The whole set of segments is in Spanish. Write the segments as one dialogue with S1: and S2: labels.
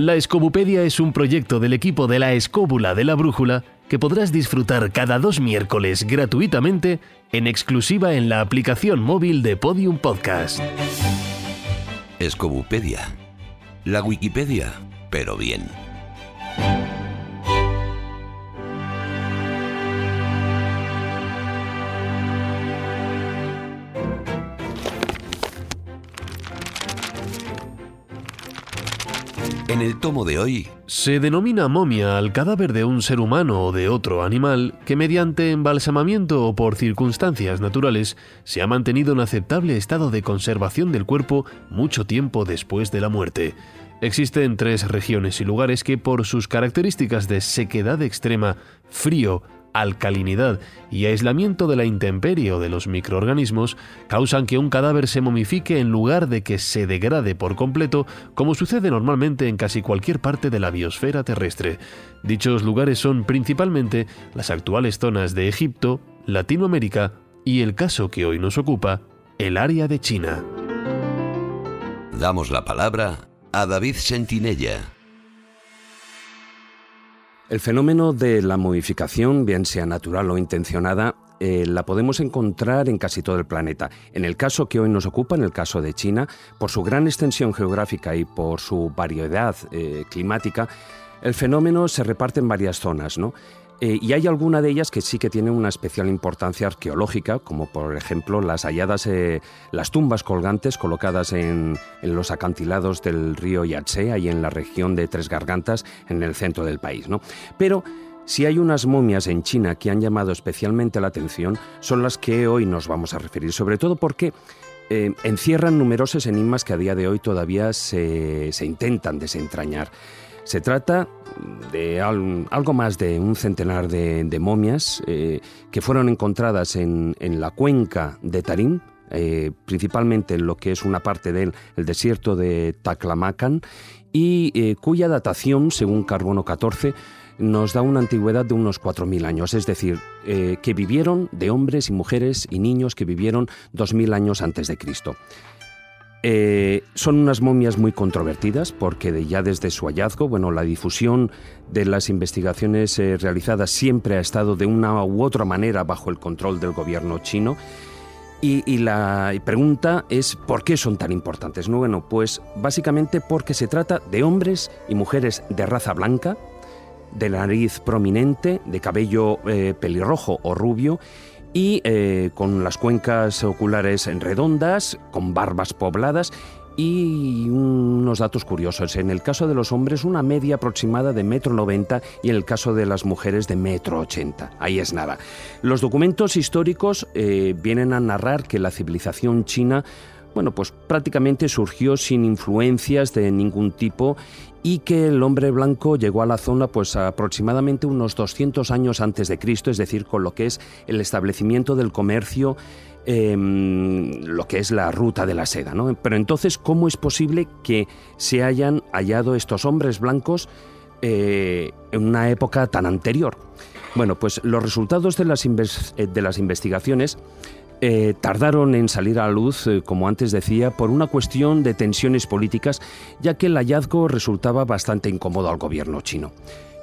S1: La Escobupedia es un proyecto del equipo de la Escóbula de la Brújula que podrás disfrutar cada dos miércoles gratuitamente en exclusiva en la aplicación móvil de Podium Podcast.
S2: Escobupedia. La Wikipedia, pero bien. En el tomo de hoy...
S1: Se denomina momia al cadáver de un ser humano o de otro animal que mediante embalsamamiento o por circunstancias naturales se ha mantenido en aceptable estado de conservación del cuerpo mucho tiempo después de la muerte. Existen tres regiones y lugares que por sus características de sequedad extrema, frío, alcalinidad y aislamiento de la intemperie o de los microorganismos causan que un cadáver se momifique en lugar de que se degrade por completo, como sucede normalmente en casi cualquier parte de la biosfera terrestre. Dichos lugares son principalmente las actuales zonas de Egipto, Latinoamérica y el caso que hoy nos ocupa, el área de China.
S2: Damos la palabra a David Sentinella.
S3: El fenómeno de la modificación, bien sea natural o intencionada, eh, la podemos encontrar en casi todo el planeta. En el caso que hoy nos ocupa, en el caso de China, por su gran extensión geográfica y por su variedad eh, climática, el fenómeno se reparte en varias zonas, ¿no? Eh, y hay alguna de ellas que sí que tienen una especial importancia arqueológica, como por ejemplo las halladas, eh, las tumbas colgantes colocadas en, los acantilados del río Yangtze, ahí en la región de Tres Gargantas, en el centro del país. ¿no? Pero si hay unas momias en China que han llamado especialmente la atención, son las que hoy nos vamos a referir, sobre todo porque eh, encierran numerosos enigmas que a día de hoy todavía se, se intentan desentrañar. Se trata de algo más de un centenar de, momias eh, que fueron encontradas en, la cuenca de Tarim, eh, principalmente en lo que es una parte del desierto de Taclamacan, y eh, cuya datación, según Carbono 14, nos da una antigüedad de unos 4.000 años, es decir, que vivieron de hombres y mujeres y niños que vivieron 2.000 años antes de Cristo. Eh, son unas momias muy controvertidas porque ya desde su hallazgo, bueno, la difusión de las investigaciones eh, realizadas siempre ha estado de una u otra manera bajo el control del gobierno chino. Y, la pregunta es ¿por qué son tan importantes? No, bueno, pues básicamente porque se trata de hombres y mujeres de raza blanca, de nariz prominente, de cabello eh, pelirrojo o rubio y eh, con las cuencas oculares redondas, con barbas pobladas y unos datos curiosos. En el caso de los hombres, una media aproximada de metro noventa y en el caso de las mujeres de metro ochenta. Ahí es nada. Los documentos históricos eh, vienen a narrar que la civilización china bueno, pues prácticamente surgió sin influencias de ningún tipo y que el hombre blanco llegó a la zona pues aproximadamente unos 200 años antes de Cristo, es decir, con lo que es el establecimiento del comercio, em, lo que es la ruta de la seda. Pero entonces, ¿cómo es posible que se hayan hallado estos hombres blancos eh, en una época tan anterior? Bueno, pues los resultados de las, eh, de las investigaciones eh, tardaron en salir a la luz, eh, como antes decía, por una cuestión de tensiones políticas, ya que el hallazgo resultaba bastante incómodo al gobierno chino.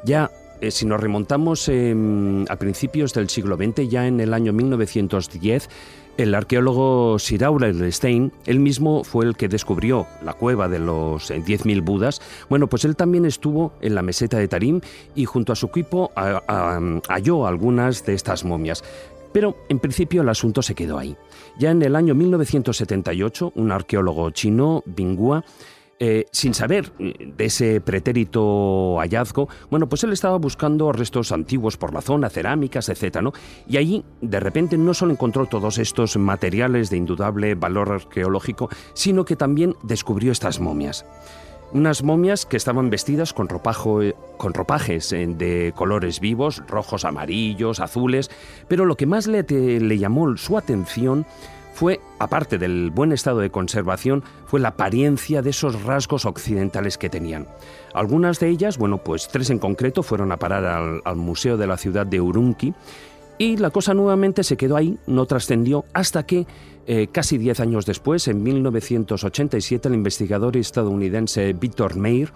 S3: Ya eh, si nos remontamos a principios del siglo XX, ya en el año 1910, el arqueólogo Sir Aurel Stein, él mismo fue el que descubrió la cueva de los 10.000 Budas. Bueno, pues él también estuvo en la meseta de Tarim y junto a su equipo halló algunas de estas momias. Pero en principio el asunto se quedó ahí. Ya en el año 1978, un arqueólogo chino, Bingua, eh, sin saber eh, de ese pretérito hallazgo, bueno, pues él estaba buscando restos antiguos por la zona, cerámicas, etc. ¿no? Y allí, de repente, no solo encontró todos estos materiales de indudable valor arqueológico, sino que también descubrió estas momias unas momias que estaban vestidas con, ropajo, eh, con ropajes eh, de colores vivos, rojos, amarillos, azules, pero lo que más le, le llamó su atención fue, aparte del buen estado de conservación, fue la apariencia de esos rasgos occidentales que tenían. Algunas de ellas, bueno, pues tres en concreto, fueron a parar al, al Museo de la ciudad de Urumqi, y la cosa nuevamente se quedó ahí, no trascendió, hasta que eh, casi diez años después, en 1987, el investigador estadounidense Victor Meir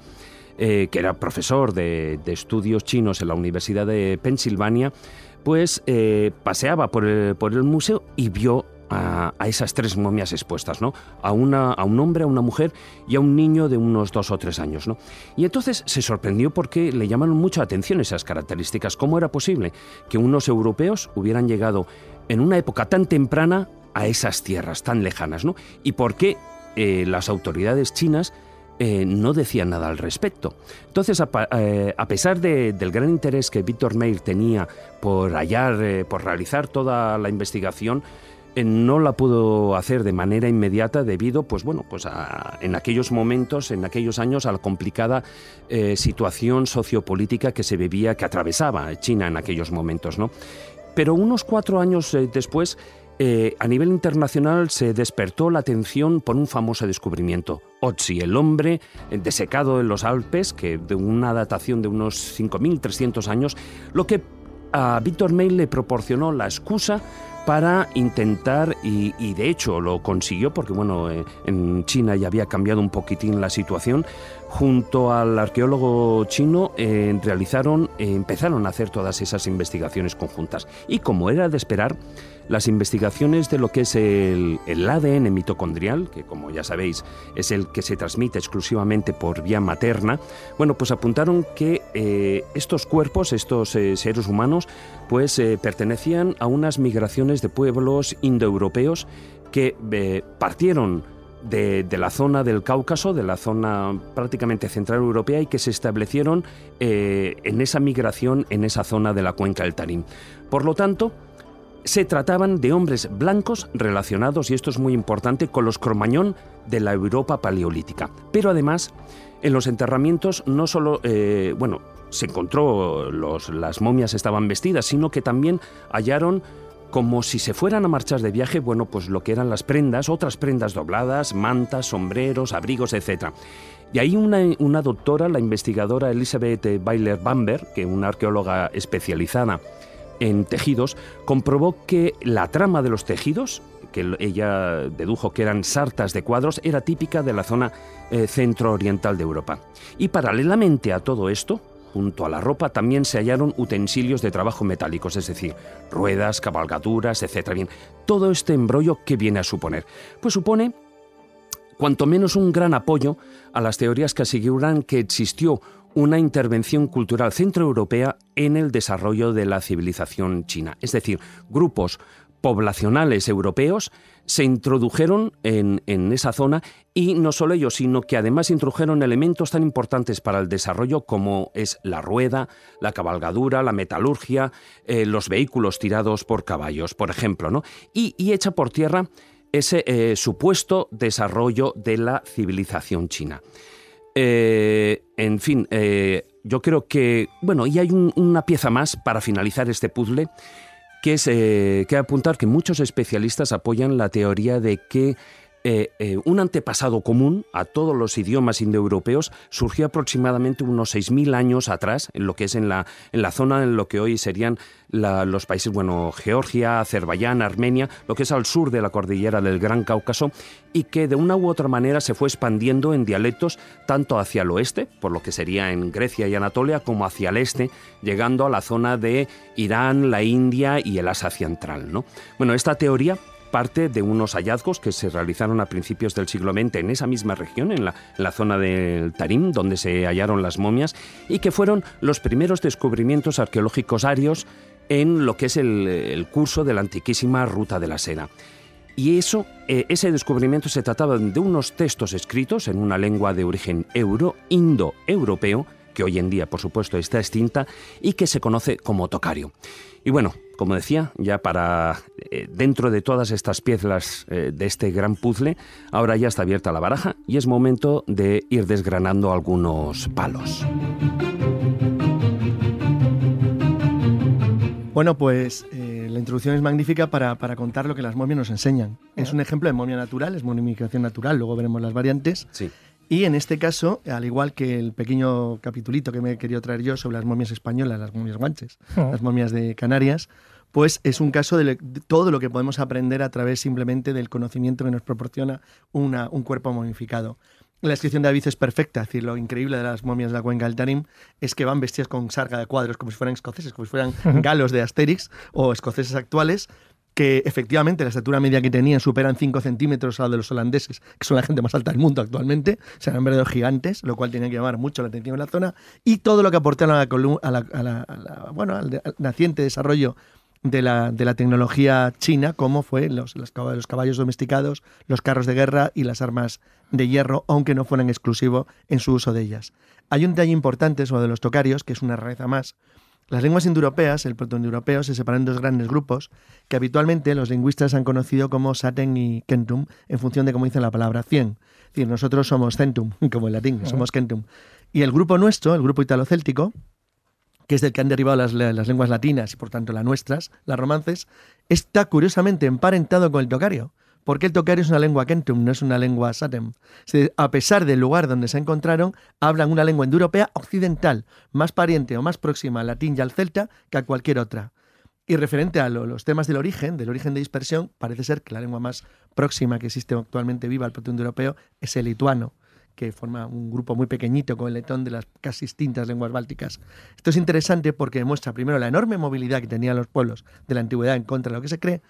S3: que era profesor de, estudios chinos en la Universidad de Pensilvania, pues paseaba por el museo y vio a, esas tres momias expuestas, ¿no? A, una, a un hombre, a una mujer y a un niño de unos dos o tres años, ¿no? Y entonces se sorprendió porque le llamaron mucha atención esas características. ¿Cómo era posible que unos europeos hubieran llegado en una época tan temprana a esas tierras tan lejanas, ¿no? Y por qué eh, las autoridades chinas eh, no decían nada al respecto. Entonces, a, eh, pesar del gran interés que Víctor Meir tenía por hallar, por realizar toda la investigación, no la pudo hacer de manera inmediata debido, pues bueno, pues en aquellos momentos, en aquellos años, a la complicada eh, situación sociopolítica que se vivía, que atravesaba China en aquellos momentos, ¿no? Pero unos cuatro años eh, después, a nivel internacional se despertó la atención por un famoso descubrimiento. Otzi, el hombre desecado en los Alpes, que de una datación de unos 5.300 años, lo que a Víctor May le proporcionó la excusa para intentar, y, de hecho lo consiguió, porque bueno, eh, en China ya había cambiado un poquitín la situación, junto al arqueólogo chino eh, realizaron, eh, empezaron a hacer todas esas investigaciones conjuntas. Y como era de esperar, las investigaciones de lo que es el, ADN mitocondrial, que como ya sabéis es el que se transmite exclusivamente por vía materna, bueno, pues apuntaron que estos cuerpos, estos seres humanos, pues eh, pertenecían a unas migraciones de pueblos indoeuropeos que partieron de, la zona del Cáucaso, de la zona prácticamente central europea y que se establecieron en esa migración en esa zona de la cuenca del Tarim. Por lo tanto, se trataban de hombres blancos relacionados, y esto es muy importante, con los cromañón de la Europa paleolítica. Pero además, en los enterramientos no solo, eh, bueno, se encontró, los, las momias estaban vestidas, sino que también hallaron como si se fueran a marchar de viaje, bueno, pues lo que eran las prendas, otras prendas dobladas, mantas, sombreros, abrigos, etc. Y ahí una, una doctora, la investigadora Elizabeth Weiler Bamber, que es una arqueóloga especializada en tejidos, comprobó que la trama de los tejidos, que ella dedujo que eran sartas de cuadros, era típica de la zona eh, centro-oriental de Europa. Y paralelamente a todo esto, junto a la ropa también se hallaron utensilios de trabajo metálicos, es decir, ruedas, cabalgaduras, etc. Bien, todo este embrollo, ¿qué viene a suponer? Pues supone cuanto menos un gran apoyo a las teorías que aseguran que existió una intervención cultural centroeuropea en el desarrollo de la civilización china. Es decir, grupos poblacionales europeos se introdujeron en, esa zona y no solo ellos, sino que además introdujeron elementos tan importantes para el desarrollo como es la rueda, la cabalgadura, la metalurgia, eh, los vehículos tirados por caballos, por ejemplo, ¿no? y, echa por tierra ese eh, supuesto desarrollo de la civilización china. Eh, en fin, yo creo que, bueno, y hay una pieza más para finalizar este puzzle, que es eh, que apuntar que muchos especialistas apoyan la teoría de que eh, eh, un antepasado común a todos los idiomas indoeuropeos surgió aproximadamente unos 6.000 años atrás, en lo que es en la, en la zona en lo que hoy serían los países, bueno, Georgia, Azerbaiyán, Armenia, lo que es al sur de la cordillera del Gran Cáucaso, y que de una u otra manera se fue expandiendo en dialectos tanto hacia el oeste, por lo que sería en Grecia y Anatolia, como hacia el este, llegando a la zona de Irán, la India y el Asia Central. ¿no? Bueno, esta teoría parte de unos hallazgos que se realizaron a principios del siglo XX en esa misma región, en la, zona del Tarim, donde se hallaron las momias, y que fueron los primeros descubrimientos arqueológicos arios en lo que es el, curso de la antiquísima Ruta de la Seda. Y eso, eh, ese descubrimiento se trataba de unos textos escritos en una lengua de origen euro-indo-europeo, que hoy en día, por supuesto, está extinta y que se conoce como tocario. Y bueno, como decía, ya para eh, dentro de todas estas piezas eh, de este gran puzzle, ahora ya está abierta la baraja y es momento de ir desgranando algunos palos.
S4: Bueno, pues eh, la introducción es magnífica para, contar lo que las momias nos enseñan. Es un ejemplo de momia natural, es momificación natural, luego veremos las variantes.
S3: Sí.
S4: Y en este caso, al igual que el pequeño capitulito que me he querido traer yo sobre las momias españolas, las momias guanches, las momias de Canarias, pues es un caso de, todo lo que podemos aprender a través simplemente del conocimiento que nos proporciona una, un cuerpo momificado. la descripción de David es perfecta. Es decir, lo increíble de las momias de la cuenca del Tarim es que van vestidas con sarga de cuadros, como si fueran escoceses, como si fueran galos de Asterix o escoceses actuales, que efectivamente la estatura media que tenían superan 5 centímetros a la de los holandeses, que son la gente más alta del mundo actualmente, serán verdaderos gigantes, lo cual tiene que llamar mucho la atención en la zona, y todo lo que aportaron a la, bueno, al naciente desarrollo de la, de la tecnología china, como fue los, los, caballos domesticados, los carros de guerra y las armas de hierro, aunque no fueran exclusivos en su uso de ellas. Hay un detalle importante sobre los tocarios, que es una rareza más. Las lenguas indoeuropeas, el protoindoeuropeo, se separan en dos grandes grupos que habitualmente los lingüistas han conocido como Saten y Kentum, en función de cómo dice la palabra cien. Es decir, nosotros somos Centum, como en latín, somos Kentum. Y el grupo nuestro, el grupo italo-céltico, que es del que han derivado las, lenguas latinas y por tanto las nuestras, las romances, está curiosamente emparentado con el tocario. Porque el tocario es una lengua kentum, no es una lengua satem. A pesar del lugar donde se encontraron, hablan una lengua indoeuropea occidental, más pariente o más próxima al latín y al celta que a cualquier otra. Y referente a los temas del origen, del origen de dispersión, parece ser que la lengua más próxima que existe actualmente viva al proto-indoeuropeo es el lituano que forma un grupo muy pequeñito con el letón de las casi distintas lenguas bálticas. Esto es interesante porque demuestra primero la enorme movilidad que tenían los pueblos de la antigüedad en contra de lo que se cree,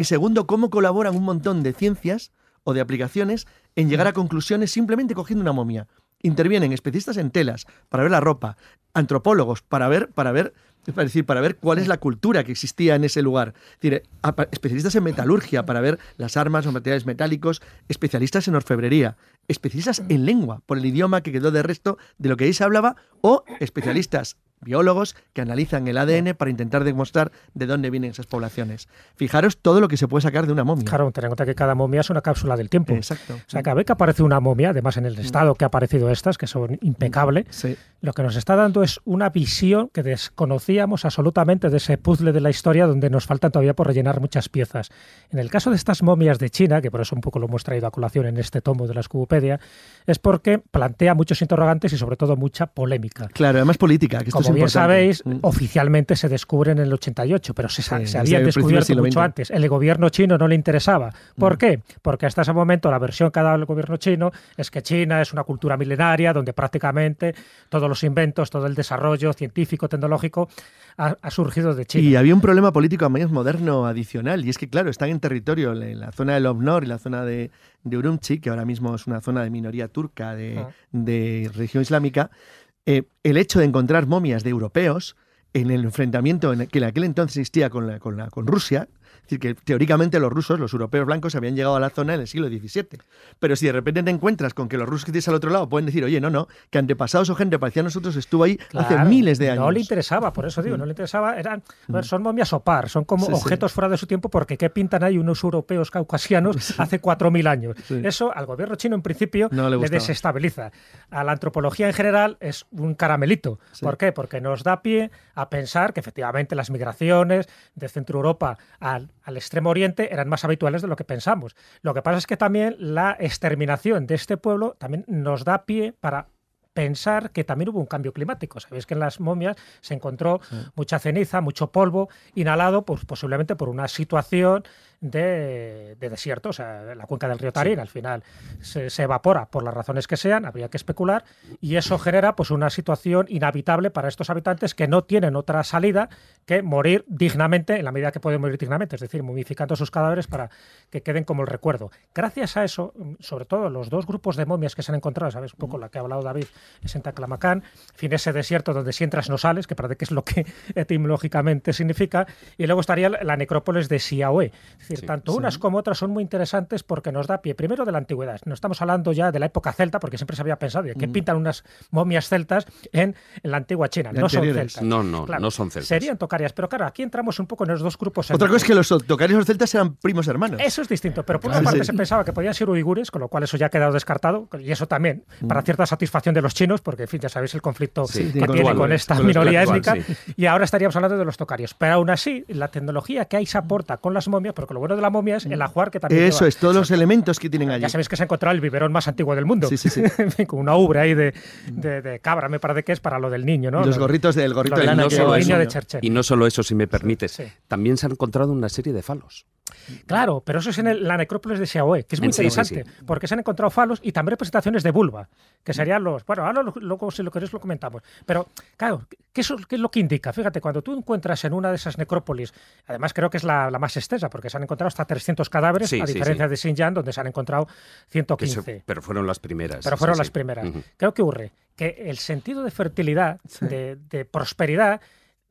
S4: y segundo, cómo colaboran un montón de ciencias o de aplicaciones en llegar a conclusiones simplemente cogiendo una momia. Intervienen especialistas en telas para ver la ropa, antropólogos para ver, para ver es decir, para ver cuál es la cultura que existía en ese lugar. especialistas en metalurgia para ver las armas o materiales metálicos, especialistas en orfebrería, especialistas en lengua, por el idioma que quedó de resto de lo que ahí se hablaba, o especialistas biólogos que analizan el ADN para intentar demostrar de dónde vienen esas poblaciones. Fijaros todo lo que se puede sacar de una momia.
S5: Claro, ten en cuenta que cada momia es una cápsula del tiempo.
S4: Exacto.
S5: O sea, cada vez que aparece una momia, además en el mm. estado que ha aparecido estas, que son impecables, lo que nos está dando es una visión que desconocíamos absolutamente de ese puzzle de la historia donde nos faltan todavía por rellenar muchas piezas. En el caso de estas momias de China, que por eso un poco lo hemos traído a colación en este tomo de la Escubopedia, es porque plantea muchos interrogantes y sobre todo mucha polémica.
S4: Claro, además política, que
S5: como bien sabéis, mm. oficialmente se descubren en el 88, pero se, habían descubierto mucho antes. El gobierno chino no le interesaba. ¿Por mm. qué? Porque hasta ese momento la versión que ha dado el gobierno chino es que China es una cultura milenaria donde prácticamente todos los inventos, todo el desarrollo científico, tecnológico ha, surgido de China.
S4: Y había un problema político más moderno adicional, y es que, claro, están en territorio, en la zona del Obnor y la zona de, de Urumqi, que ahora mismo es una zona de minoría turca de, ah. de religión islámica, eh, el hecho de encontrar momias de europeos en el enfrentamiento que en aquel entonces existía con, la, con, la, con Rusia, decir, que teóricamente los rusos, los europeos blancos, habían llegado a la zona en el siglo XVII. Pero si de repente te encuentras con que los rusos que tienes al otro lado pueden decir, oye, no, no, que antepasados o gente parecía a nosotros estuvo ahí hace miles de años.
S5: No le interesaba, por eso digo, no le interesaba. Eran, mm. son momias opar, son como objetos fuera de su tiempo, porque ¿qué pintan ahí unos europeos caucasianos hace 4.000 años? Eso al gobierno chino en principio le, desestabiliza. A la antropología en general es un caramelito. ¿Por qué? Porque nos da pie a pensar que efectivamente las migraciones de Centro Europa al al extremo oriente eran más habituales de lo que pensamos. Lo que pasa es que también la exterminación de este pueblo también nos da pie para pensar que también hubo un cambio climático. Sabéis que en las momias se encontró mucha ceniza, mucho polvo inhalado, pues posiblemente por una situación de, desierto, o sea, la cuenca del río Tarín al final se, evapora por las razones que sean, habría que especular, y eso genera pues una situación inhabitable para estos habitantes que no tienen otra salida que morir dignamente en la medida que pueden morir dignamente, es decir, momificando sus cadáveres para que queden como el recuerdo. Gracias a eso, sobre todo los dos grupos de momias que se han encontrado, sabes un poco la que ha hablado David, es en Taclamacán, fin ese desierto donde si entras no sales, que parece que es lo que etimológicamente significa, y luego estaría la necrópolis de Siaoé, tanto unas como otras son muy interesantes porque nos da pie, primero de la antigüedad. No estamos hablando ya de la época celta, porque siempre se había pensado que mm. pintan unas momias celtas en, la antigua China. No son celtas.
S3: No, no, no son celtas.
S5: Serían tocarias, pero claro, aquí entramos un poco en los dos grupos.
S4: Otra cosa es que los tocarios y los celtas eran primos hermanos.
S5: Eso es distinto, pero por una parte se pensaba que podían ser uigures, con lo cual eso ya ha quedado descartado, y eso también mm. para cierta satisfacción de los chinos, porque en fin, ya sabéis el conflicto que tiene con esta minoría étnica, y ahora estaríamos hablando de los tocarios. Pero aún así, la tecnología que ahí se aporta con las momias, porque lo bueno de la momia es el ajuar que también.
S4: Eso es, todos los elementos que tienen allí.
S5: Ya sabéis que se ha encontrado el biberón más antiguo del mundo.
S4: Sí, sí, sí.
S5: con una ubre ahí de, de, cabra, me parece que es para lo del niño, ¿no?
S4: los gorritos del gorrito de lana.
S5: No
S3: que niño de Y no solo eso, si me permites. También se han encontrado una serie de falos.
S5: Claro, pero eso es en la necrópolis de Xiaoe, que es muy interesante, porque se han encontrado falos y también representaciones de vulva, que serían los... Bueno, ahora luego si lo queréis lo comentamos. Pero, claro, ¿qué es, ¿qué es, lo que indica? Fíjate, cuando tú encuentras en una de esas necrópolis, además creo que es la, más extensa, porque se han encontrado hasta 300 cadáveres, a diferencia de Xinjiang, donde se han encontrado 115.
S3: pero fueron las primeras.
S5: Pero fueron las primeras. Creo que ocurre que el sentido de fertilidad, de, de prosperidad,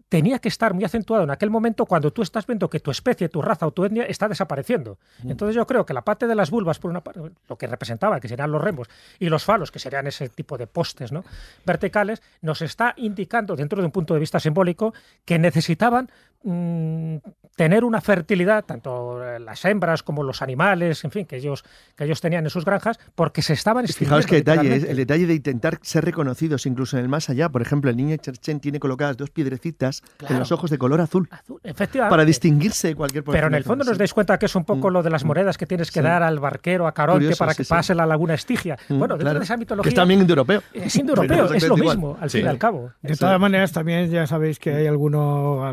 S5: tenía que estar muy acentuado en aquel momento cuando tú estás viendo que tu especie, tu raza o tu etnia está desapareciendo. Mm. Entonces yo creo que la parte de las vulvas, por una parte, lo que representaba, que serían los remos, y los falos, que serían ese tipo de postes ¿no? verticales, nos está indicando, dentro de un punto de vista simbólico, que necesitaban mm, tener una fertilidad, tanto las hembras como los animales, en fin, que ellos, que ellos tenían en sus granjas, porque se estaban
S4: Fijaos que detalle, el detalle de intentar ser reconocidos incluso en el más allá. Por ejemplo, el niño Cherchen tiene colocadas dos piedrecitas en los ojos de color azul.
S5: efectivamente.
S4: Para distinguirse de cualquier
S5: Pero en el fondo nos dais cuenta que es un poco mm, lo de las mm. monedas que tienes que dar al barquero, a Caronte, para que pase la laguna Estigia.
S4: Mm, bueno, dentro de esa mitología. Que es también indoeuropeo.
S5: Es indoeuropeo, es lo mismo, al fin y al cabo.
S6: De todas maneras, también ya sabéis que hay alguno,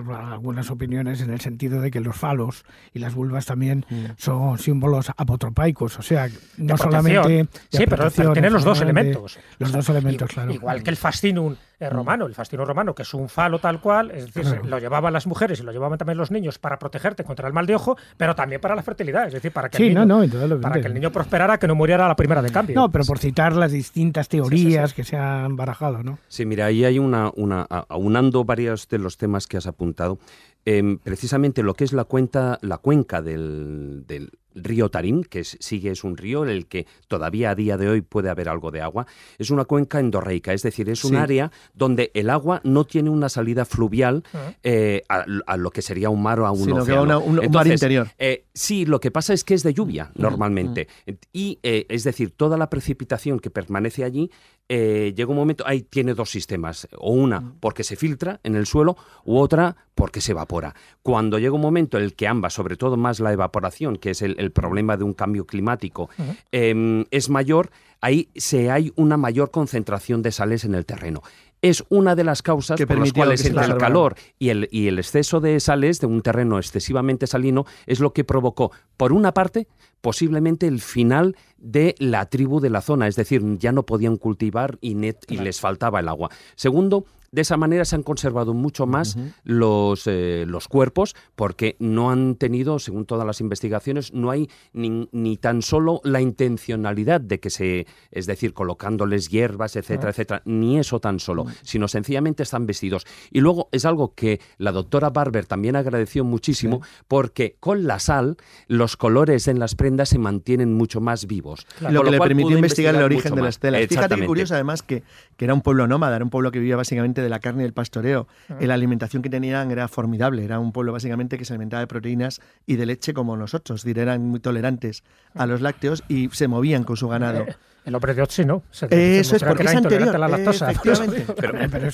S6: algunas opiniones en el sentido de que los falos y las vulvas también son símbolos apotropaicos, o sea, no solamente.
S5: sí, pero tienen los dos elementos.
S6: Los dos elementos, claro.
S5: Igual que el fascinum romano, el fascinum romano, que es un falo tal cual, es decir, lo llevaban las mujeres y lo llevaban también los niños para protegerte contra el mal de ojo, pero también para la fertilidad, es decir, para que, el, niño, para que el niño prosperara, que no muriera a la primera de cambio.
S6: No, pero por citar las distintas teorías que se han barajado, ¿no?
S3: Sí, mira, ahí hay una, una aunando varios de los temas que has apuntado, em, precisamente lo que es la, cuenta, la cuenca del, del río Tarim, que sigue es un río en el que todavía a día de hoy puede haber algo de agua, es una cuenca endorreica, es decir, es un área donde el agua no tiene una salida fluvial eh, a, lo que sería un mar o a un océano.
S4: un, mar interior.
S3: Eh, sí, lo que pasa es que es de lluvia normalmente. Y eh, es decir, toda la precipitación que permanece allí llega un momento, ahí tiene dos sistemas, o una porque se filtra en el suelo, u otra porque se evapora. Cuando llega un momento en el que ambas, sobre todo más la evaporación, que es el el problema de un cambio climático em, es mayor, ahí se hay una mayor concentración de sales en el terreno es una de las causas por las cuales entre el calor. Y el, y el exceso de sales de un terreno excesivamente salino es lo que provocó, por una parte, posiblemente el final de la tribu de la zona, es decir, ya no podían cultivar y, net, y les faltaba el agua. Segundo, de esa manera se han conservado mucho más los, eh, los cuerpos porque no han tenido, según todas las investigaciones, no hay ni, ni, tan solo la intencionalidad de que se, es decir, colocándoles hierbas, etcétera, etcétera, ni eso tan solo, sino sencillamente están vestidos. Y luego es algo que la doctora Barber también agradeció muchísimo porque con la sal los colores en las prendas se mantienen mucho más vivos.
S4: Lo que le permitió investigar, el origen de las telas. Fíjate que curioso además que, que era un pueblo nómada, era un pueblo que vivía básicamente de la carne y el pastoreo. La alimentación que tenían era formidable. Era un pueblo básicamente que se alimentaba de proteínas y de leche como nosotros. eran muy tolerantes a los lácteos y se movían con su ganado.
S5: El hombre de Otsi, ¿no?
S4: Eso es porque es anterior. A la lactosa.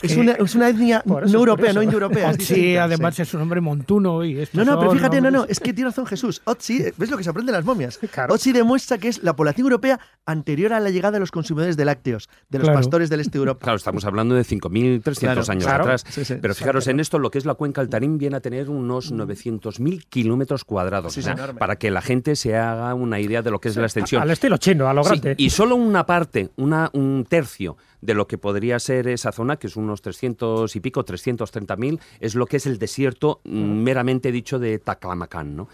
S4: es, una, es, una, etnia no europea, no indoeuropea.
S6: Sí, además es un hombre montuno. Y
S4: no, no, pero fíjate, no, no, es que tiene razón Jesús. Otsi, ¿ves lo que se aprende en las momias? Claro. Otsi demuestra que es la población europea anterior a la llegada de los consumidores de lácteos, de los pastores del este de Europa.
S3: Claro, estamos hablando de 5.300 años atrás. pero fijaros, en esto lo que es la cuenca Altarín viene a tener unos 900.000 kilómetros cuadrados. para que la gente se haga una idea de lo que es la extensión.
S5: Al estilo chino, a lo grande.
S3: y solo una parte, una, un tercio de lo que podría ser esa zona, que es unos 300 y pico, 330 mil, es lo que es el desierto mm, meramente dicho de Taclamacán. ¿no?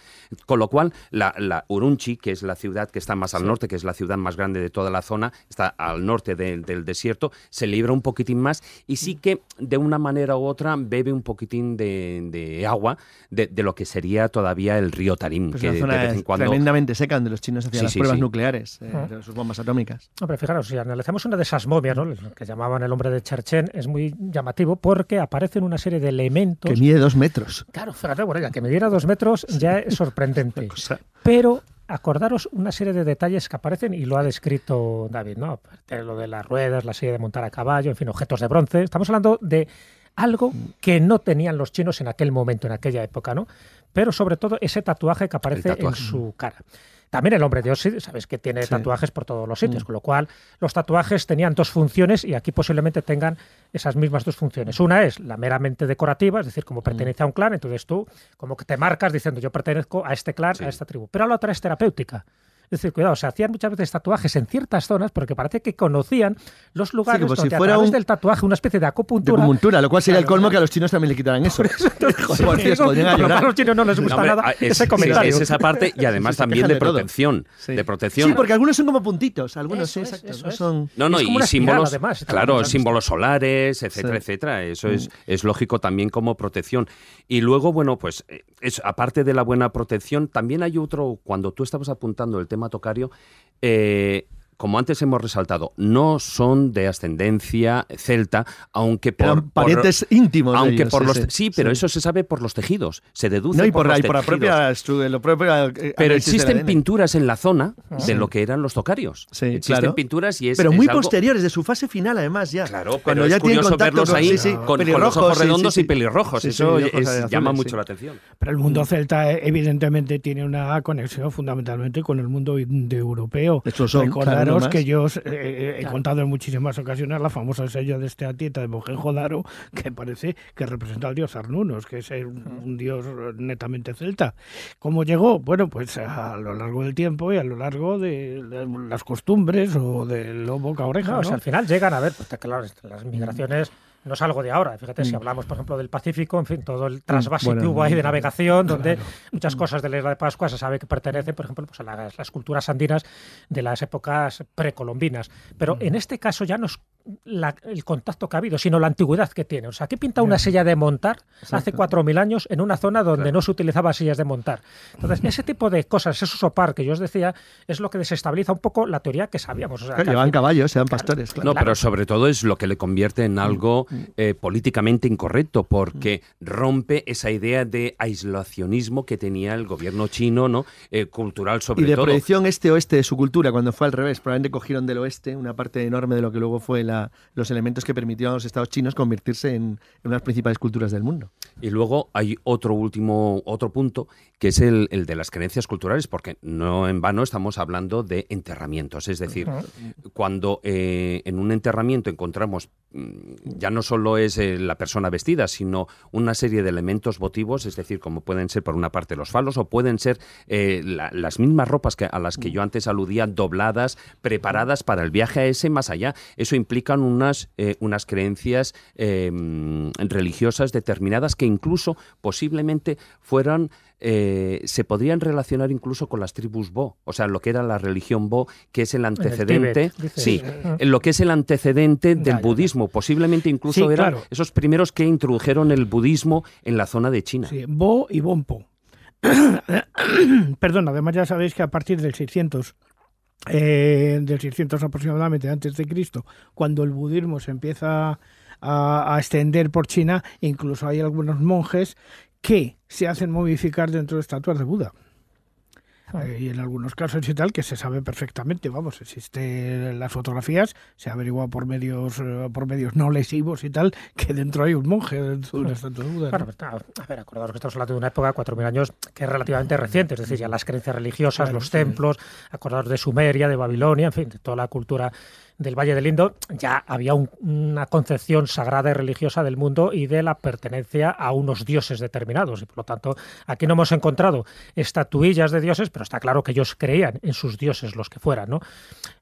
S3: Con lo cual, la, la, Urunchi, que es la ciudad que está más al norte, que es la ciudad más grande de toda la zona, está al norte del desierto, se libra un poquitín más y sí que de una manera u otra bebe un poquitín de, agua de, lo que sería todavía el río Tarim.
S4: Pues que de vez en cuando... tremendamente seca, donde los chinos hacían las pruebas nucleares eh, de sus bombas atómicas.
S5: No, pero fijaros, si analizamos una de esas momias, ¿no? Que llamaban el hombre de Cherchen, es muy llamativo porque aparecen una serie de elementos.
S4: Que mide dos metros.
S5: Claro, fíjate, bueno, ya que me diera dos metros ya es sorprendente. Pero acordaros una serie de detalles que aparecen y lo ha descrito David, ¿no? Aparte lo de las ruedas, la silla de montar a caballo, en fin, objetos de bronce. Estamos hablando de algo que no tenían los chinos en aquel momento, en aquella época, ¿no? Pero sobre todo ese tatuaje que aparece en su cara. También el hombre Dios, sabes que tiene tatuajes por todos los sitios, mm. con lo cual los tatuajes tenían dos funciones y aquí posiblemente tengan esas mismas dos funciones. Una es la meramente decorativa, es decir, como mm. pertenece a un clan, entonces tú como que te marcas diciendo yo pertenezco a este clan, a esta tribu. Pero la otra es terapéutica. Es decir, cuidado, se hacían muchas veces tatuajes en ciertas zonas porque parece que conocían los lugares donde si fuera a través del tatuaje una especie de acupuntura.
S4: De acupuntura, lo cual sería el colmo que a los chinos también le quitaran eso.
S5: a los chinos no les gusta nada ese comentario.
S3: Es esa parte y además también de protección, de protección.
S4: Sí, porque algunos son como puntitos, algunos sí, exacto, no son
S3: No, no, y símbolos, claro, símbolos solares, etcétera, etcétera, eso es, mm. es lógico también como protección. Y luego, bueno, pues es, aparte de la buena protección, también hay otro cuando tú estabas apuntando el tema Tocario, eh, como antes hemos resaltado, no son de ascendencia celta, aunque por...
S4: parientes íntimos
S3: aunque por los, sí, pero eso se sabe por los tejidos, se deduce
S4: y
S3: por,
S4: la propia...
S3: Eh, pero existen pinturas en la zona de lo que eran los tocarios.
S4: Sí,
S3: existen pinturas y es
S4: Pero muy posteriores, de su fase final además ya.
S3: Claro, cuando ya curioso verlos ahí con, los ojos redondos y pelirrojos, eso llama mucho la atención.
S6: Pero el mundo celta eh, evidentemente tiene una conexión fundamentalmente con el mundo europeo.
S4: Eso son,
S6: que yo eh, eh, he contado en muchísimas ocasiones la famosa sello de este atieta de Mohenjo-Daro, que parece que representa al dios Arnunos, que es un, dios netamente celta. ¿Cómo llegó? Bueno, pues a lo largo del tiempo y a lo largo de, las costumbres o del lobo boca oreja.
S5: al final llegan a ver, pues, claro, las migraciones no es algo de ahora. Fíjate, si mm. hablamos, por ejemplo, del Pacífico, en fin, todo el trasvase que hubo ahí de navegación, donde muchas mm. cosas de la isla de Pascua se sabe que pertenecen, por ejemplo, pues a las, culturas andinas de las épocas precolombinas. Pero mm. en este caso ya no es el contacto que ha habido, sino la antigüedad que tiene. O sea, ¿qué pinta una silla de montar hace 4.000 años en una zona donde no se utilizaba sillas de montar? Entonces, ese tipo de cosas, ese sopar que yo os decía, es lo que desestabiliza un poco la teoría que sabíamos. O sea,
S4: llevan caballos, sean pastores.
S3: No, pero sobre todo es lo que le convierte en algo eh, políticamente incorrecto, porque rompe esa idea de aislacionismo que tenía el gobierno chino, ¿no? Eh, cultural sobre
S4: todo. Y
S3: de
S4: proyección este-oeste de su cultura, cuando fue al revés. Probablemente cogieron del oeste una parte enorme de lo que luego fue la, los elementos que permitieron a los estados chinos convertirse en, una de las principales culturas del mundo.
S3: Y luego hay otro último, otro punto, que es el, de las creencias culturales, porque no en vano estamos hablando de enterramientos. Es decir, cuando eh, en un enterramiento encontramos mm, ya no solo es eh, la persona vestida, sino una serie de elementos votivos, es decir, como pueden ser por una parte los falos o pueden ser eh, las mismas ropas que, a las que yo antes aludía, dobladas, preparadas para el viaje a ese más allá. Eso implica unas, eh, unas creencias religiosas determinadas que incluso posiblemente fueran eh, se podrían relacionar incluso con las tribus Bo, o sea, lo que era la religión Bo, que es el antecedente, sí, lo que es el antecedente del budismo, posiblemente incluso eran esos primeros que introdujeron el budismo en la zona de China.
S6: Sí, Bo y Bonpo. Perdón, además ya sabéis que a partir del 600 eh, del 600 aproximadamente antes de Cristo, cuando el budismo se empieza a, extender por China, incluso hay algunos monjes que se hacen modificar dentro de estatuas de Buda. Eh, y en algunos casos y tal, que se sabe perfectamente, vamos, existen las fotografías, se averigua por medios eh, por medios no lesivos y tal, que dentro hay un monje dentro de una estatua de Buda.
S5: Pues, a ver, acordaros que estamos hablando de una época, 4.000 años, que es relativamente reciente, es decir, ya las creencias religiosas, los templos, acordaros de Sumeria, de Babilonia, en fin, de toda la cultura del Valle del Indo ya había una concepción sagrada y religiosa del mundo y de la pertenencia a unos dioses determinados. Y por lo tanto, aquí no hemos encontrado estatuillas de dioses, pero está claro que ellos creían en sus dioses, los que fueran. ¿no?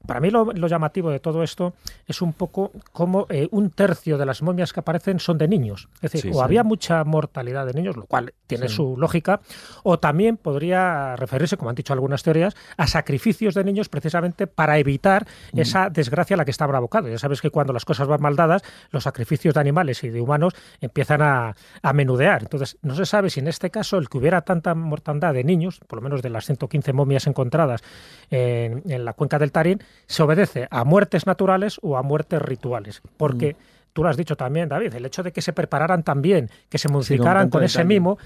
S5: Para mí lo, llamativo de todo esto es un poco como eh, un tercio de las momias que aparecen son de niños. Es decir, o había mucha mortalidad de niños, lo cual tiene su lógica, o también podría referirse, como han dicho algunas teorías, a sacrificios de niños precisamente para evitar mm. esa desgracia a la que está abocado. Ya sabes que cuando las cosas van mal dadas, los sacrificios de animales y de humanos empiezan a, menudear. Entonces, no se sabe si en este caso el que hubiera tanta mortandad de niños, por lo menos de las 115 momias encontradas en, la cuenca del Tarín, se obedece a muertes naturales o a muertes rituales. Porque... Mm. Tú lo has dicho también, David, el hecho de que se prepararan tan bien, que se modificaran con ese mimo,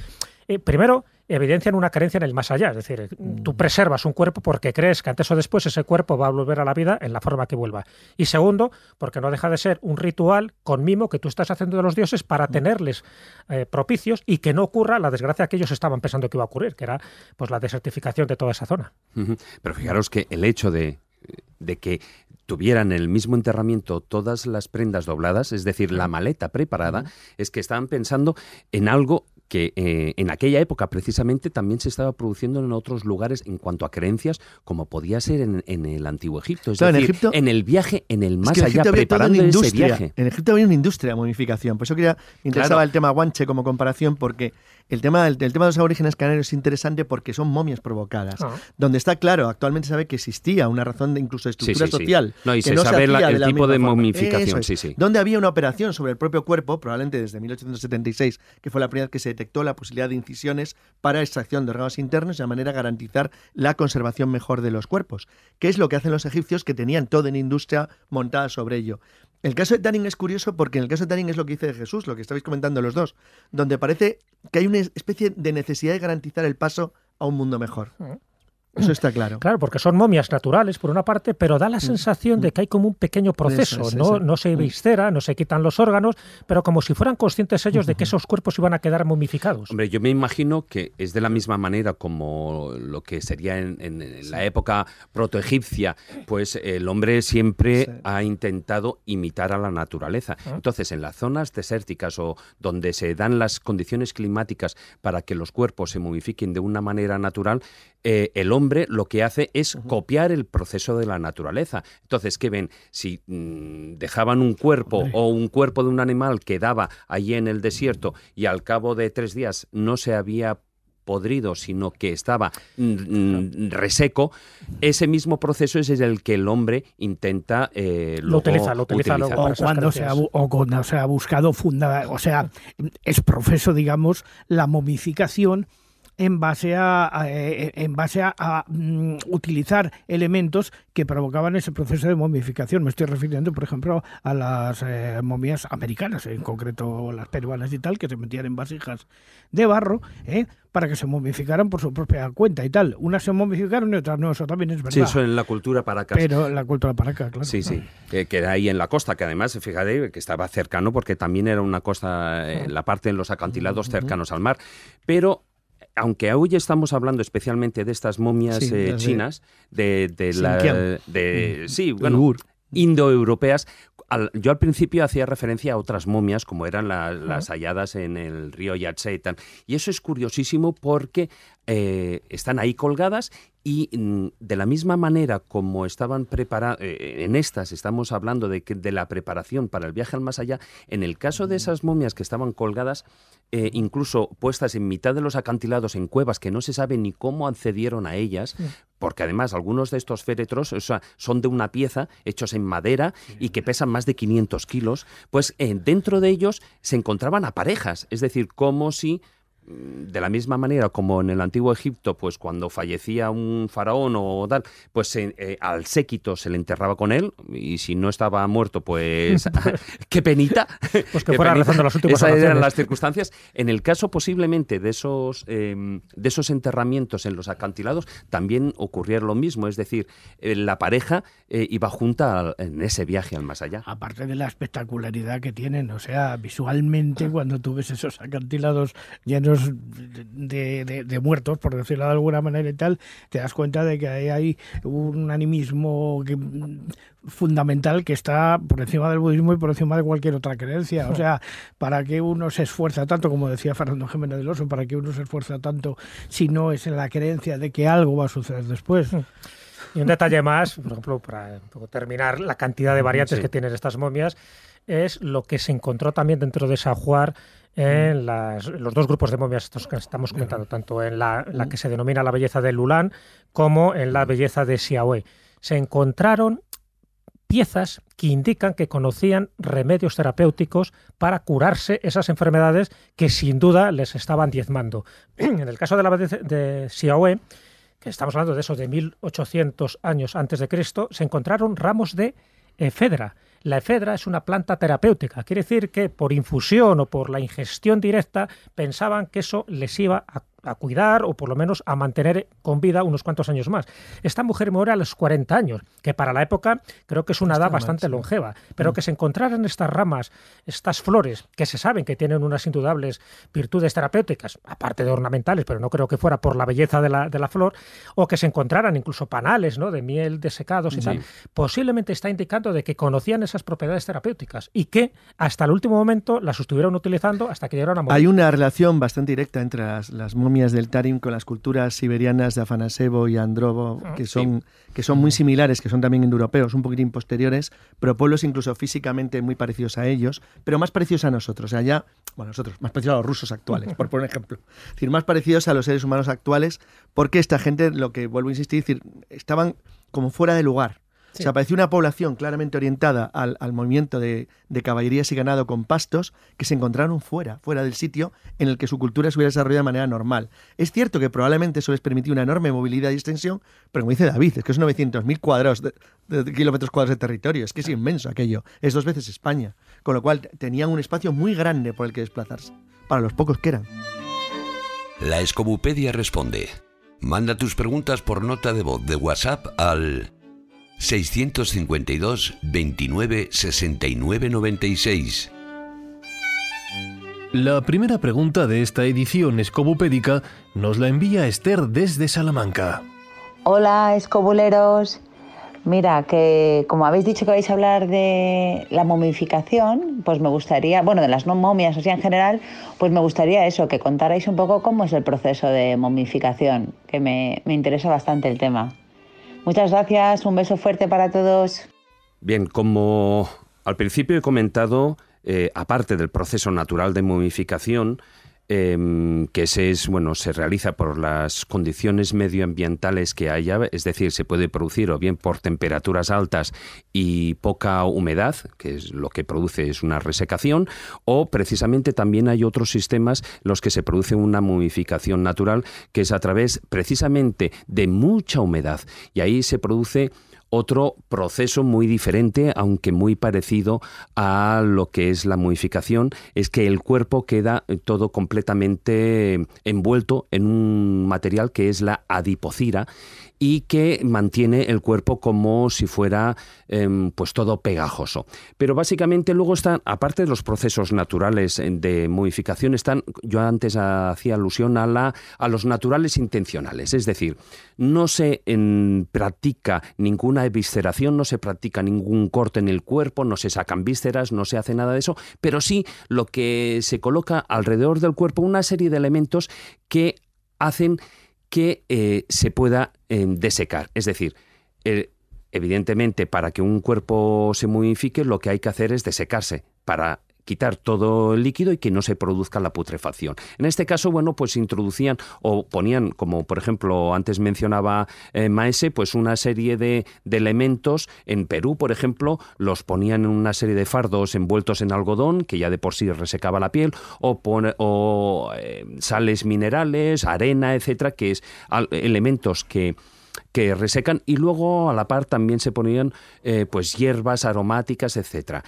S5: eh, primero, evidencian una carencia en el más allá. Es decir, tú mm. preservas un cuerpo porque crees que antes o después ese cuerpo va a volver a la vida en la forma que vuelva. Y segundo, porque no deja de ser un ritual con mimo que tú estás haciendo de los dioses para mm. tenerles eh, propicios y que no ocurra la desgracia que ellos estaban pensando que iba a ocurrir, que era pues la desertificación de toda esa zona.
S3: Pero fijaros que el hecho de, de que tuvieran el mismo enterramiento todas las prendas dobladas, es decir, la maleta preparada, es que estaban pensando en algo que eh, en aquella época precisamente también se estaba produciendo en otros lugares en cuanto a creencias, como podía ser en, el antiguo Egipto. Es decir, en, Egipto, en el viaje, en el más allá, preparando ese viaje.
S4: En Egipto había una industria de momificación. Por eso quería interesaba el tema guanche como comparación, porque el tema, del tema de los aborígenes canarios es interesante porque son momias provocadas, ah. donde está claro, actualmente sabe que existía una razón de incluso de estructura social.
S3: No, y
S4: se
S3: sabe el tipo de momificación, sí, sí.
S4: Donde había una operación sobre el propio cuerpo, probablemente desde 1876, que fue la primera vez que se detectó la posibilidad de incisiones para extracción de órganos internos de manera a garantizar la conservación mejor de los cuerpos. ¿Qué es lo que hacen los egipcios que tenían toda una industria montada sobre ello? El caso de Tanning es curioso porque en el caso de Tanning es lo que dice Jesús, lo que estabais comentando los dos, donde parece que hay una especie de necesidad de garantizar el paso a un mundo mejor. Mm. Eso está claro.
S5: Claro, porque son momias naturales, por una parte, pero da la mm. sensación de que hay como un pequeño proceso. no, no se mm. viscera, no se quitan los órganos, pero como si fueran conscientes ellos de que esos cuerpos iban a quedar momificados.
S3: Hombre, yo me imagino que es de la misma manera como lo que sería en, la época protoegipcia, pues el hombre siempre ha intentado imitar a la naturaleza. Ah. Entonces, en las zonas desérticas o donde se dan las condiciones climáticas para que los cuerpos se momifiquen de una manera natural, eh, el hombre lo que hace es copiar el proceso de la naturaleza. Entonces, ¿qué ven? Si mm, dejaban un cuerpo o un cuerpo de un animal quedaba allí en el desierto y al cabo de tres días no se había podrido, sino que estaba mm, mm, reseco, ese mismo proceso es el que el hombre intenta
S5: eh, lo utiliza, lo utiliza,
S6: o, cuando se ha, o cuando se ha buscado fundada, o sea, es proceso, digamos, la momificación en base a, eh, en base a, mm, utilizar elementos que provocaban ese proceso de momificación. Me estoy refiriendo, por ejemplo, a las eh, momias americanas, en concreto las peruanas y tal, que se metían en vasijas de barro ¿eh? para que se momificaran por su propia cuenta y tal. Unas se momificaron y otras no, eso también es verdad.
S3: Sí, eso en la cultura paracas.
S6: Pero en la cultura paracas, claro.
S3: Sí, sí, que, era ahí en la costa, que además, fíjate, que estaba cercano porque también era una costa, la parte en los acantilados cercanos al mar. Pero aunque hoy estamos hablando especialmente de estas momias eh, chinas, de, la, de, mm. sí, bueno, indoeuropeas, yo al principio hacía referencia a otras momias, como eran las halladas en el río Yatse y eso es curiosísimo porque eh, están ahí colgadas y mm, de la misma manera como estaban preparadas, eh, en estas estamos hablando de, que, de la preparación para el viaje al más allá, en el caso de esas momias que estaban colgadas, eh, incluso puestas en mitad de los acantilados en cuevas que no se sabe ni cómo accedieron a ellas, porque además algunos de estos féretros son de una pieza hechos en madera y que pesan más de 500 kilos, pues dentro de ellos se encontraban a parejas, es decir, como si de la misma manera como en el antiguo Egipto, pues cuando fallecía un faraón o tal, pues eh, al séquito se le enterraba con él y si no estaba muerto, pues qué penita.
S5: Pues que fuera rezando las últimas
S3: Esas eran las circunstancias. En el caso posiblemente de esos, em, de esos enterramientos en los acantilados, también ocurría lo mismo, es decir, eh, la pareja eh, iba junta en ese viaje al más allá.
S6: Aparte de la espectacularidad que tienen, o sea, visualmente cuando tú ves esos acantilados llenos de, muertos, por decirlo de alguna manera y tal, te das cuenta de que hay, un animismo fundamental que está por encima del budismo y por encima de cualquier otra creencia. O sea, ¿para qué uno se esfuerza tanto, como decía Fernando Jiménez del Oso, para qué uno se esfuerza tanto si no es en la creencia de que algo va a suceder después?
S5: Y un detalle más, por ejemplo, para terminar, la cantidad de variantes que tienen estas momias es lo que se encontró también dentro de Sajuar en los dos grupos de momias estos que estamos comentando, tanto en la, que se denomina la belleza de Lulán como en la belleza de Xiaohe. Se encontraron piezas que indican que conocían remedios terapéuticos para curarse esas enfermedades que sin duda les estaban diezmando. en el caso de la de Xiaohe, que estamos hablando de eso de 1800 años antes de Cristo, se encontraron ramos de efedra. La efedra es una planta terapéutica, quiere decir que por infusión o por la ingestión directa pensaban que eso les iba a a cuidar o por lo menos a mantener con vida unos cuantos años más. Esta mujer muere a los 40 años, que para la época creo que es una edad bastante longeva, pero mm. que se encontraran estas ramas, estas flores, que se saben que tienen unas indudables virtudes terapéuticas, aparte de ornamentales, pero no creo que fuera por la belleza de la, de la flor, o que se encontraran incluso panales ¿no? de miel desecados y tal, posiblemente está indicando de que conocían esas propiedades terapéuticas y que hasta el último momento las estuvieron utilizando hasta que llegaron a morir.
S4: Hay una relación bastante directa entre las, momias del Tarim con las culturas siberianas de Afanasevo y Androbo, ah, que son, que son muy similares, que son también indoeuropeos, un poquitín posteriores, pero pueblos incluso físicamente muy parecidos a ellos, pero más parecidos a nosotros. allá, bueno, nosotros, más parecidos a los rusos actuales, por poner ejemplo. Es decir, más parecidos a los seres humanos actuales, porque esta gente, lo que vuelvo a insistir, decir, estaban como fuera de lugar. Se O una población claramente orientada al, movimiento de, caballerías y ganado con pastos que se encontraron fuera, fuera del sitio en el que su cultura se hubiera desarrollado de manera normal. Es cierto que probablemente eso les permitió una enorme movilidad y extensión, pero como dice David, es que es 900.000 cuadrados de, kilómetros cuadrados de territorio, es que es inmenso aquello, es dos veces España, con lo cual tenían un espacio muy grande por el que desplazarse, para los pocos que eran.
S2: La Escobupedia responde. Manda tus preguntas por nota de voz de WhatsApp al 652 29 69 96.
S1: La primera pregunta de esta edición escobupédica nos la envía Esther desde Salamanca.
S7: Hola, escobuleros. Mira, que como habéis dicho que vais a hablar de la momificación, pues me gustaría, bueno, de las no momias, o sea, en general, pues me gustaría eso, que contarais un poco cómo es el proceso de momificación, que me, me interesa bastante el tema. Muchas gracias, un beso fuerte para todos.
S3: Bien, como al principio he comentado, eh, aparte del proceso natural de momificación, em, que se es bueno se realiza por las condiciones medioambientales que haya, es decir, se puede producir o bien por temperaturas altas y poca humedad, que es lo que produce es una resecación, o precisamente también hay otros sistemas los que se produce una momificación natural, que es a través precisamente de mucha humedad. Y ahí se produce otro proceso muy diferente, aunque muy parecido a lo que es la modificación, es que el cuerpo queda todo completamente envuelto en un material que es la adipocira y que mantiene el cuerpo como si fuera em, pues todo pegajoso. Pero básicamente luego están, aparte de los procesos naturales de modificación, están, yo antes hacía alusión a, la, a los naturales intencionales, es decir, no se practica ninguna evisceración, no se practica ningún corte en el cuerpo, no se sacan vísceras, no se hace nada de eso, pero sí lo que se coloca alrededor del cuerpo una serie de elementos que hacen que eh, se pueda eh, desecar. Es decir, evidentemente para que un cuerpo se modifique lo que hay que hacer es desecarse para quitar todo el líquido y que no se produzca la putrefacción. En este caso, bueno, pues introducían o ponían, como por ejemplo antes mencionaba eh, Maese, pues una serie de, elementos. En Perú, por ejemplo, los ponían en una serie de fardos envueltos en algodón, que ya de por sí resecaba la piel, o, o eh, sales minerales, arena, etcétera, que es elementos que que resecan y luego a la par también se ponían eh, pues hierbas aromáticas, etcétera.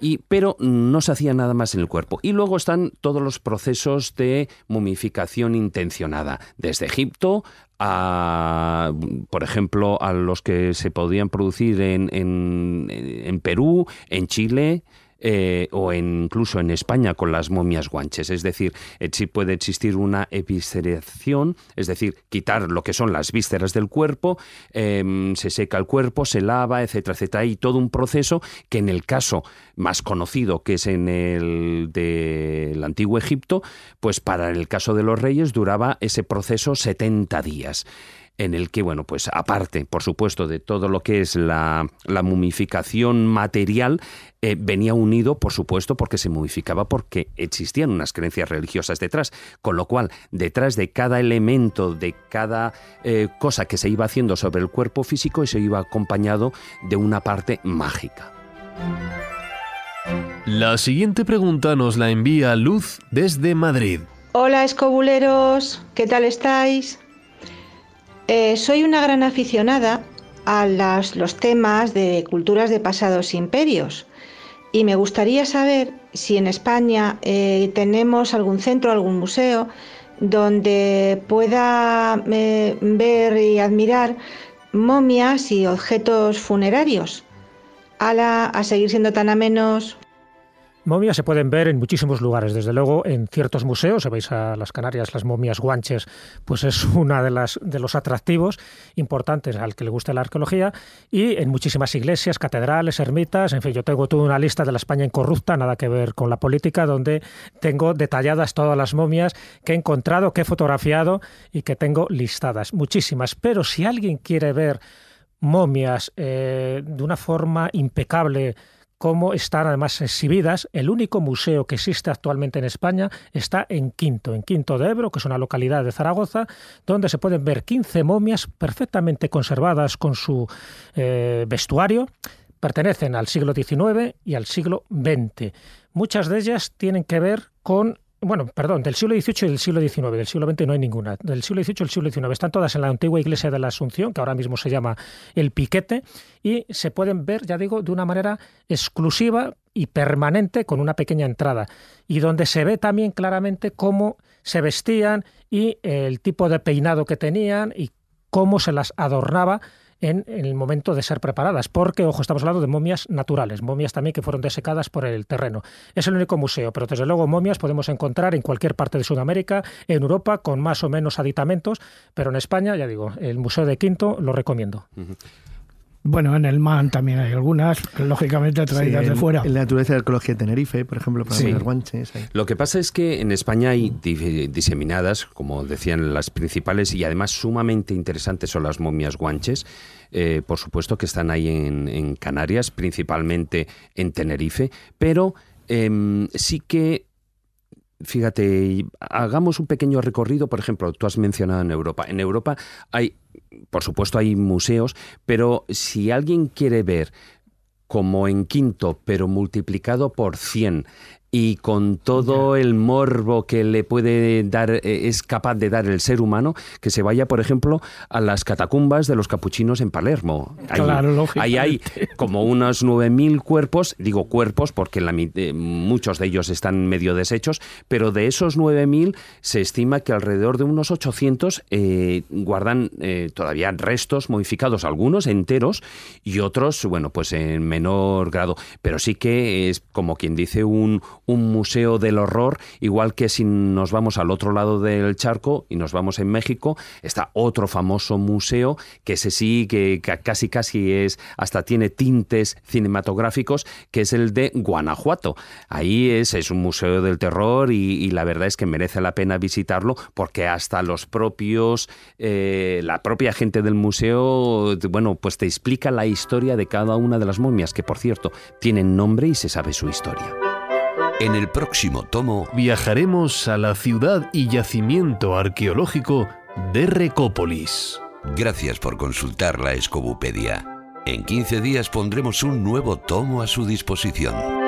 S3: Y, pero no se hacía nada más en el cuerpo. Y luego están todos los procesos de momificación intencionada, desde Egipto a, por ejemplo, a los que se podían producir en, en Perú, en Chile, eh, o incluso en España con las momias guanches. Es decir, eh, sí puede existir una evisceración, es decir, quitar lo que son las vísceras del cuerpo, em, se seca el cuerpo, se lava, etcétera, etcétera, y todo un proceso que en el caso más conocido, que es en el del antiguo Egipto, pues para el caso de los reyes duraba ese proceso 70 días en el que, bueno, pues aparte, por supuesto, de todo lo que es la, la mumificación material, eh, venía unido, por supuesto, porque se mumificaba porque existían unas creencias religiosas detrás, con lo cual, detrás de cada elemento, de cada eh, cosa que se iba haciendo sobre el cuerpo físico, se iba acompañado de una parte mágica.
S1: La siguiente pregunta nos la envía Luz desde Madrid.
S8: Hola escobuleros, ¿qué tal estáis? Eh, soy una gran aficionada a los temas de culturas de pasados imperios y me gustaría saber si en España eh, tenemos algún centro, algún museo donde pueda eh, ver y admirar momias y objetos funerarios. A seguir siendo tan amenos.
S5: Momias se pueden ver en muchísimos lugares, desde luego en ciertos museos, si vais a las Canarias, las momias guanches, pues es una de las de los atractivos importantes al que le gusta la arqueología. Y en muchísimas iglesias, catedrales, ermitas, en fin, yo tengo toda una lista de la España incorrupta, nada que ver con la política, donde tengo detalladas todas las momias que he encontrado, que he fotografiado y que tengo listadas, muchísimas, pero si alguien quiere ver momias eh, de una forma impecable cómo están además exhibidas. El único museo que existe actualmente en España está en Quinto, en Quinto de Ebro, que es una localidad de Zaragoza, donde se pueden ver 15 momias perfectamente conservadas con su eh, vestuario. Pertenecen al siglo XIX y al siglo XX. Muchas de ellas tienen que ver con bueno, perdón, del siglo XVIII y del siglo XIX, del siglo XX no hay ninguna. Del siglo XVIII y el siglo XIX están todas en la antigua iglesia de la Asunción, que ahora mismo se llama el Piquete, y se pueden ver, ya digo, de una manera exclusiva y permanente con una pequeña entrada, y donde se ve también claramente cómo se vestían y el tipo de peinado que tenían y cómo se las adornaba en, el momento de ser preparadas, porque, ojo, estamos hablando de momias naturales, momias también que fueron desecadas por el terreno. Es el único museo, pero desde luego momias podemos encontrar en cualquier parte de Sudamérica, en Europa, con más o menos aditamentos, pero en España, ya digo, el Museo de Quinto lo recomiendo.
S6: Bueno, en el MAN también hay algunas, lógicamente traídas de fuera.
S4: En la naturaleza de arqueología de Tenerife, por ejemplo, para los guanches.
S3: Lo que pasa es que en España hay diseminadas, como decían las principales, y además sumamente interesantes son las momias guanches. Eh, por supuesto que están ahí en, Canarias, principalmente en Tenerife, pero em, sí que fíjate, hagamos un pequeño recorrido, por ejemplo, tú has mencionado en Europa. En Europa hay por supuesto hay museos, pero si alguien quiere ver como en quinto, pero multiplicado por 100, y con todo el morbo que le puede dar, eh, es capaz de dar el ser humano, que se vaya, por ejemplo, a las catacumbas de los capuchinos en Palermo. Ahí, hay como unos 9.000 cuerpos, digo cuerpos porque la, eh, muchos de ellos están medio deshechos, pero de esos 9.000 se estima que alrededor de unos 800 eh, guardan todavía restos modificados, algunos enteros y otros, bueno, pues en menor grado. Pero sí que es como quien dice un un museo del horror, igual que si nos vamos al otro lado del charco y nos vamos en México, está otro famoso museo que ese sí, que casi casi es, hasta tiene tintes cinematográficos, que es el de Guanajuato. Ahí es, es un museo del terror y, la verdad es que merece la pena visitarlo porque hasta los propios, eh, la propia gente del museo, bueno, pues te explica la historia de cada una de las momias, que por cierto, tienen nombre y se sabe su historia.
S2: En el próximo tomo
S1: viajaremos a la ciudad y yacimiento arqueológico de Recópolis.
S2: Gracias por consultar la Escobupedia. En 15 días pondremos un nuevo tomo a su disposición.